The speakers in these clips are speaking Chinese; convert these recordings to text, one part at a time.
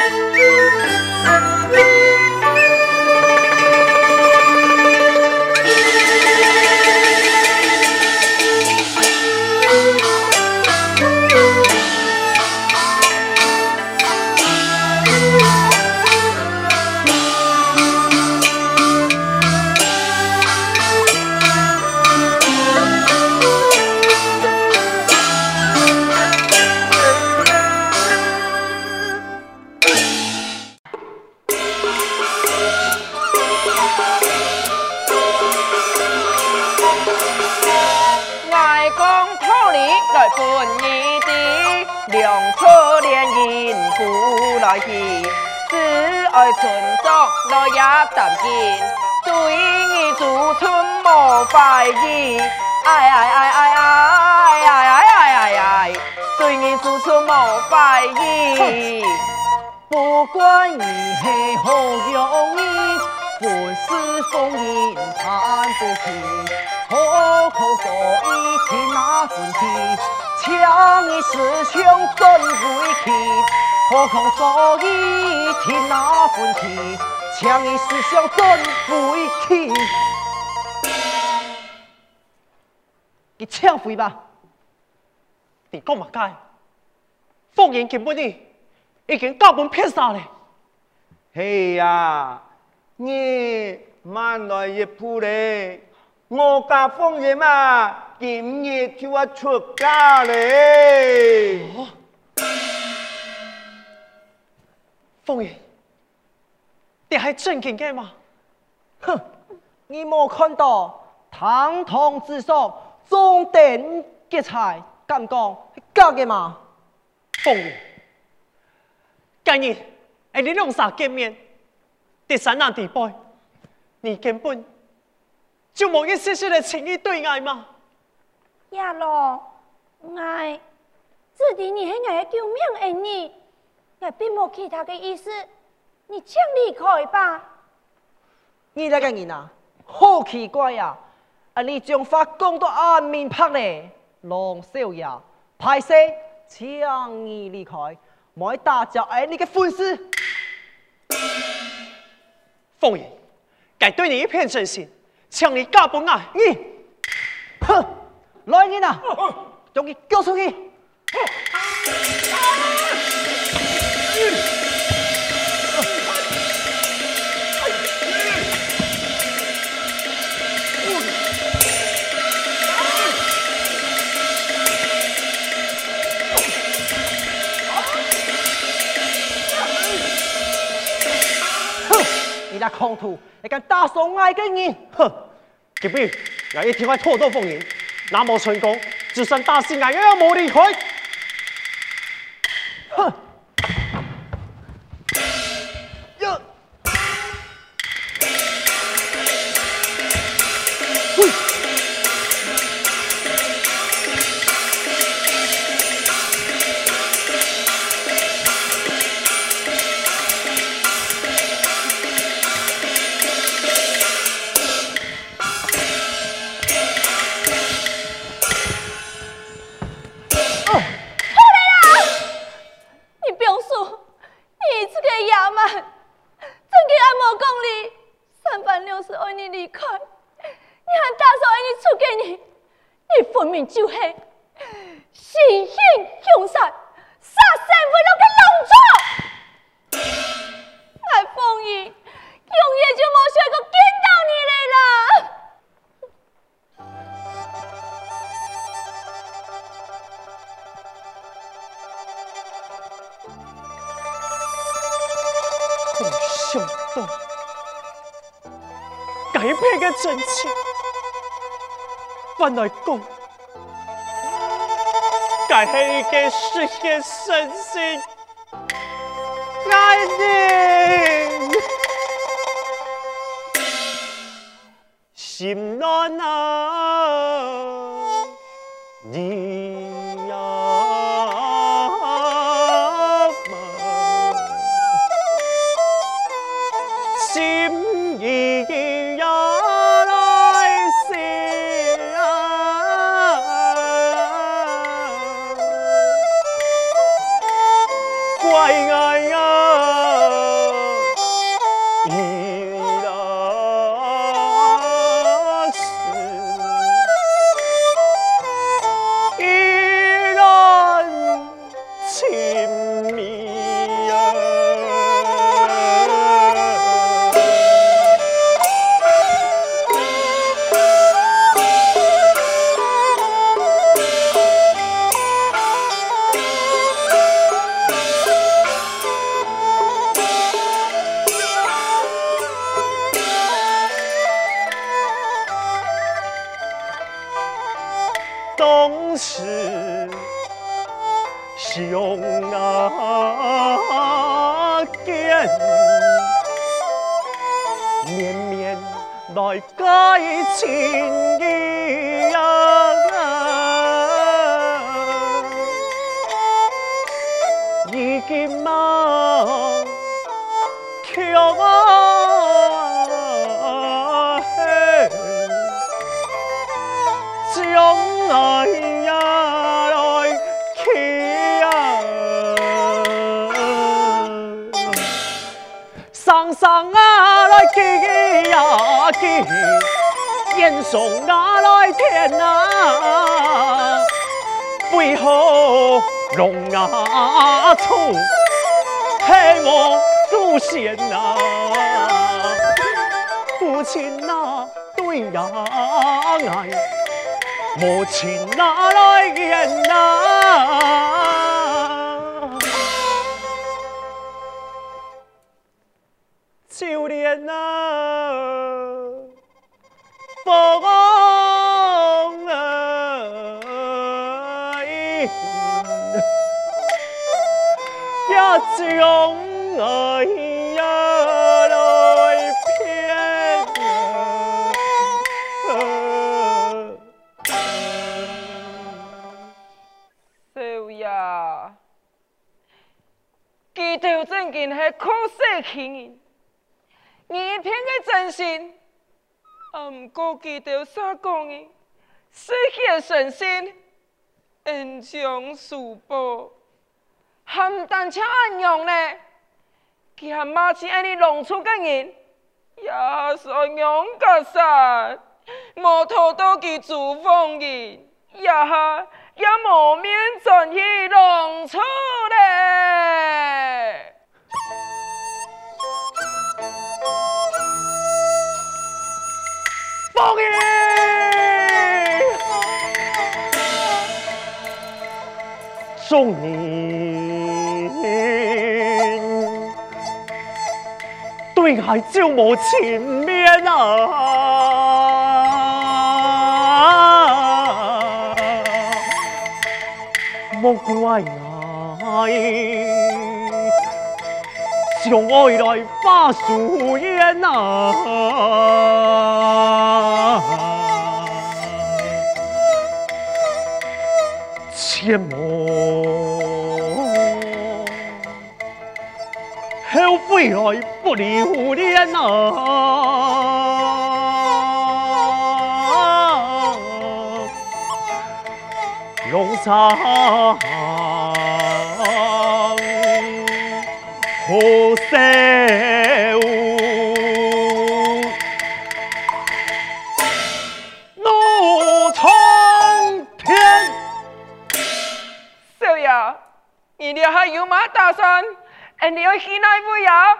Música 村长来也担见，对你驻村莫怀疑。哎哎哎哎哎哎哎哎哎哎，对你驻村莫怀疑。不管你系何用意，本是烽烟传不平，何苦所以添那份气，请你私相转回去？何苦所以添那份气，请你私相转回去？你枪废吧，地公嘛该，凤英根本呢已经交本骗傻了。嘿呀，你万难也不来。我家凤爷嘛，今日就要出家嘞。哦凤爷，你还真肯干吗？哼，你莫看到堂堂之上中等结彩，敢讲假的吗？凤爷，今日哎，你俩啥见面？第三难地辈，你根本就冇一丝丝的情意对爱吗？呀咯，爱，自己你系爱救命而已。并冇其他的意思，你请离开吧。你那个人啊，好奇怪呀！啊，你将话讲到暗面拍呢，龙少爷，派些请你离开，莫打搅哎你的婚事。凤爷，该对你一片真心，请你嫁不爱你。哼，来人啊，将你交出去。你那狂徒，你敢打伤爱的人？哼！吉比，我一天会拖到风云，那么成功，就算大西安也要无离开。哼！出来了！你表叔，你这个野蛮，曾经还无讲你，三番两次为你离开，你喊大嫂为你出给你，你分明就是。真情，反来讲，该系一个实现真心爱人，心暖啊，你。烟囱啊来填啊，为何龙啊出，黑我。祖先呐，父亲呐，对呀爱，母亲哪来言呐？就连那也将。爱呀来骗啊！少爷，记得真件系可惜情人，你偏嘅真心，啊唔过记得啥讲嘅，失去信心，恩将仇报，还单车安用呢？佢系马前喺你弄出嘅人，也算勇敢些，冇拖到佢做风人，也系也冇面前去弄出咧。风人，送你。对爱就无情面啊！莫怪爱，将爱来把树烟啊！切莫后悔来。留恋啊，龙山好笑，怒冲天。少爷，你还有吗打算？哎，你要去哪位呀？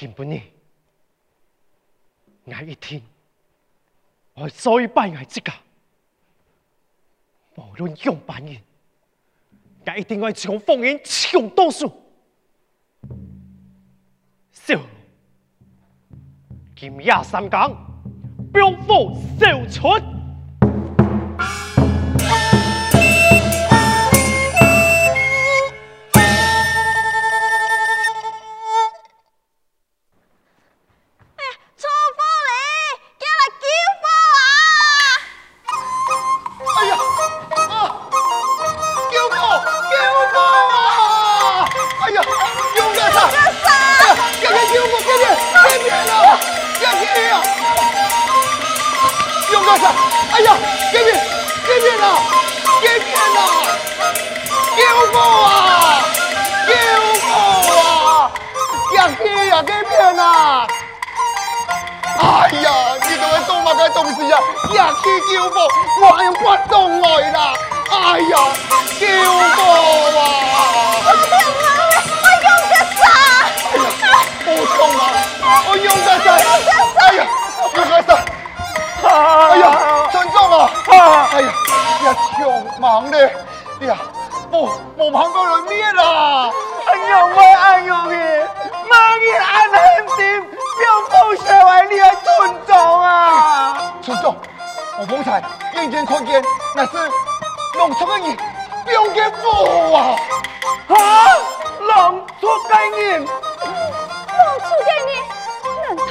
根本呢，我一天我所以拜我这个，无论用半年，我一定要将风云抢多数。小，今夜三更，兵符小出。旁的，你呀，墓墓旁都有灭了。哎呦喂，哎呦喂，妈咪安很心，用风雪为你的尊重啊！尊重，我方才眼见看见，那是弄出个人，表个父啊！啊，弄出个人，弄出个人，难道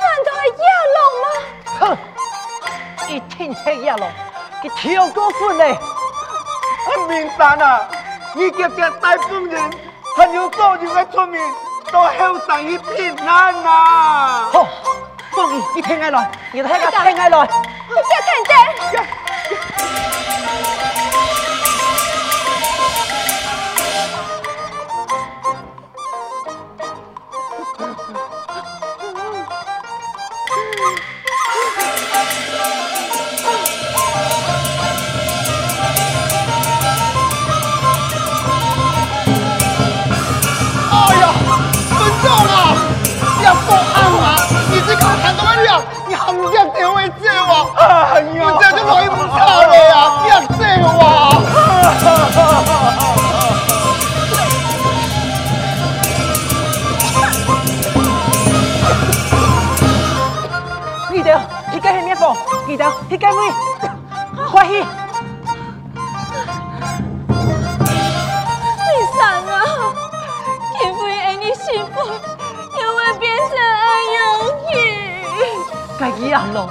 难道是亚龙吗？哼，一听是亚龙。给跳高分嘞！明山啊，你叫叫大风人，还有所有的村民都后生一片难啊！好，放你，你听我来，你听下听我来，你叫听者。记得，你该咩？快去！李三啊，天父爱你幸福，又会变成爱容易。该野狼，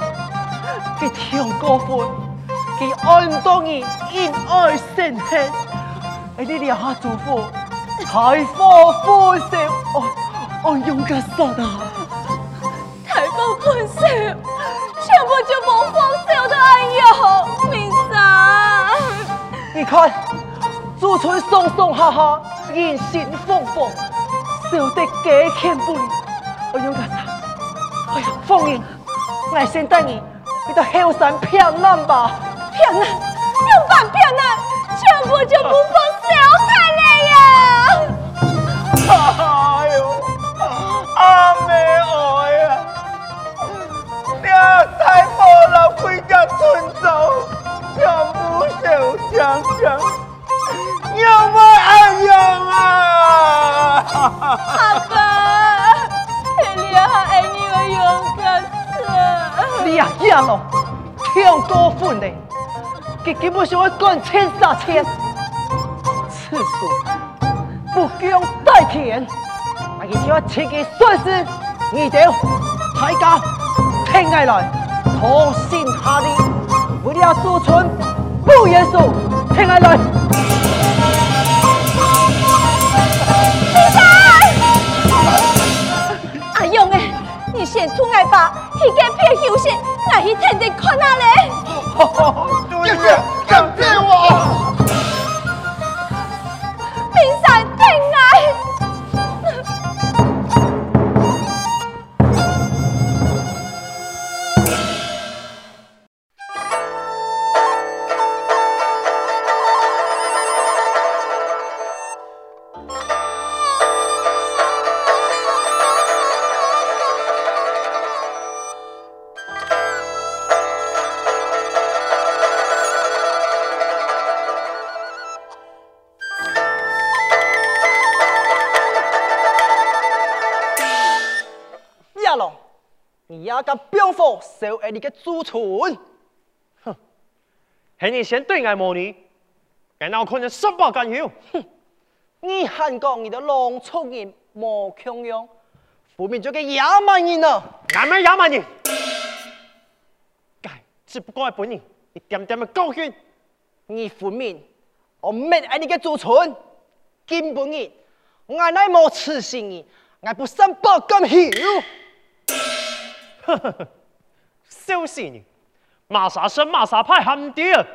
佢跳过分，佢爱唔到你，因爱生恨，哎你留下祝福，财富丰盛，我我，勇敢杀啊！看，祖传上上下下，人心惶惶，笑得几欠不离。我勇敢杀，哎呀，凤英，我先带你，你到后山骗难吧。骗人，用板骗人，全部就不放受伤伤，有没安用啊？阿爸，你还爱你的勇敢死。你呀，野狼，跳过分嘞！佢根本上会干千杀千，次数不共戴天。我一定要切记顺势，你哋大家听我来，同心合力，为了祖传不言数，听下来。阿勇诶，你先出来吧，去隔壁休息，我去天天看下嘞。别接，别接我！你也敢表火烧下你嘅祖传？系你先对我模拟，我哪有可能十八干休？你还讲你的狼畜人冇强样，分明就个野蛮人啊！俺们野蛮人，该只不过系本人一点点的教训。你分明我灭爱你嘅祖传，根本人我乃冇痴心嘅，我不三八干休。小死你！骂啥生，骂啥派含啲啊！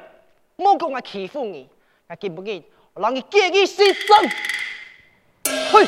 莫讲我欺负你，我根本人我让你见异思憎。嘿，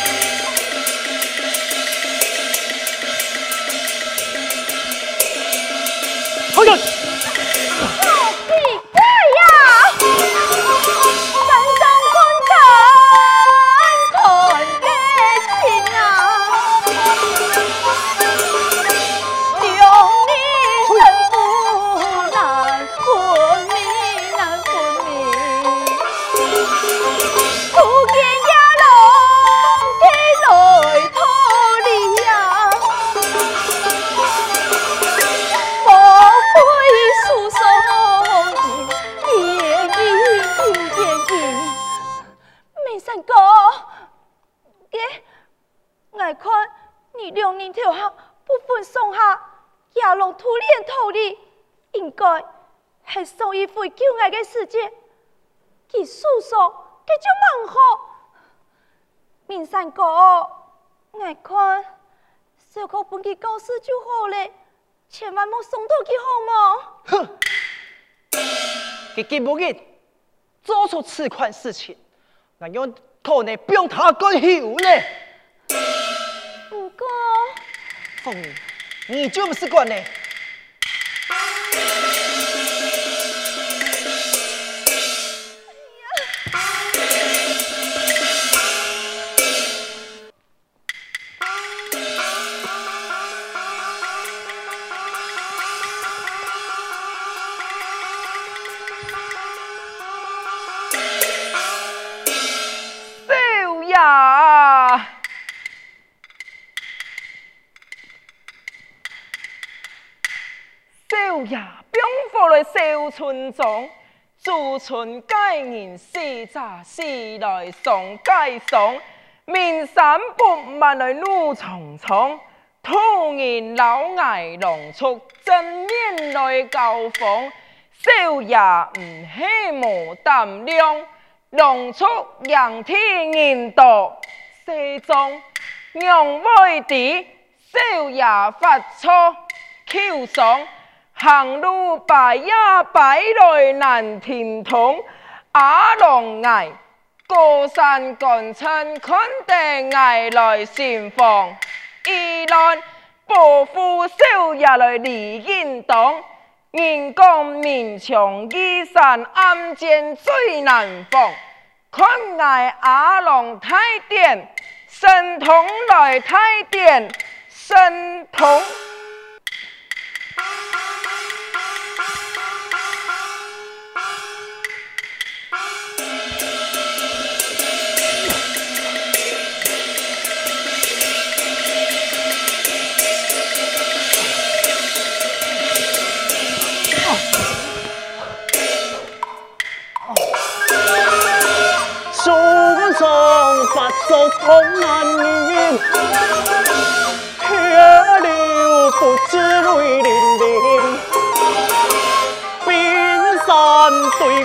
贵恩怨哪来相记呀？天南山为何用地何用地？哥，我看小可本去告示就好了，千万莫送到去好吗？哼！你今不日做出此款事情，我用可能不用他过后呢。不过，凤儿，你就不是管呢？村中，驻村佳人四杂四来送佳送，面山不万来路重重，突然老崖龙出正面来交锋，少爷唔喜无胆量，龙出仰天人道西中，让外地少爷发错求送。行路拜呀拜来难听通，阿龙崖高山赶亲看得爱来心慌，一来伯父少爷来离应当，人讲面墙依山暗箭最难防，看来阿龙太点，神通来太点，神通。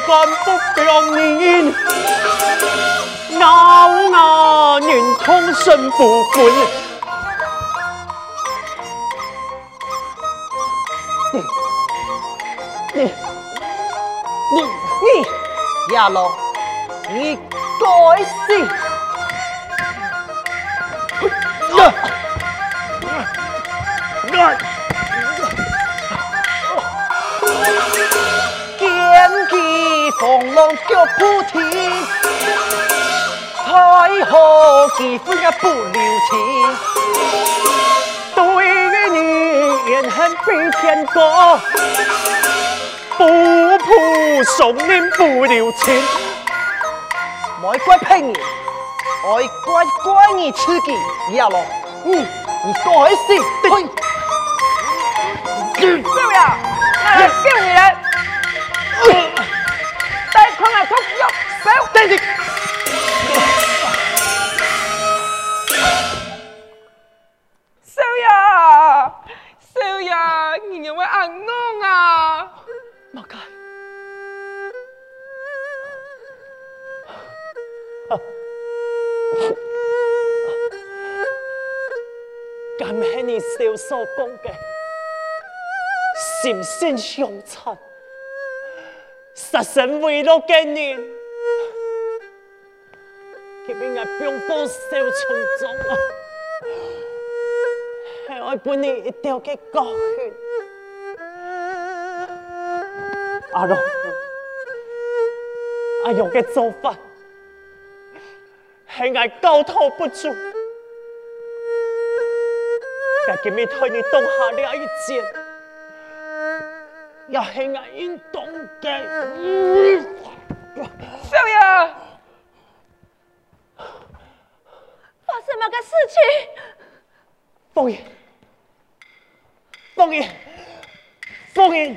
对关不表明，咬牙忍痛身不归。你你你你，亚龙，你该死！剑浪脚扑天，太和气氛也不留情。对于你怨恨比天高，不负送命不留情。莫怪骗你，爱怪怪你自己，亚龙，你你该死！少爷，我来救你了！但是，少爷，少爷，你有没安弄啊？莫该，敢系你少所公的，心心相残，杀身为了给人。佢边个兵荒小村中啊？系爱本你一条嘅高血，阿龙，阿勇嘅做法系爱高头不住。该今日替你动下了一箭，要黑暗运动嘅。少爷，什么个事情？凤爷，凤爷，凤爷。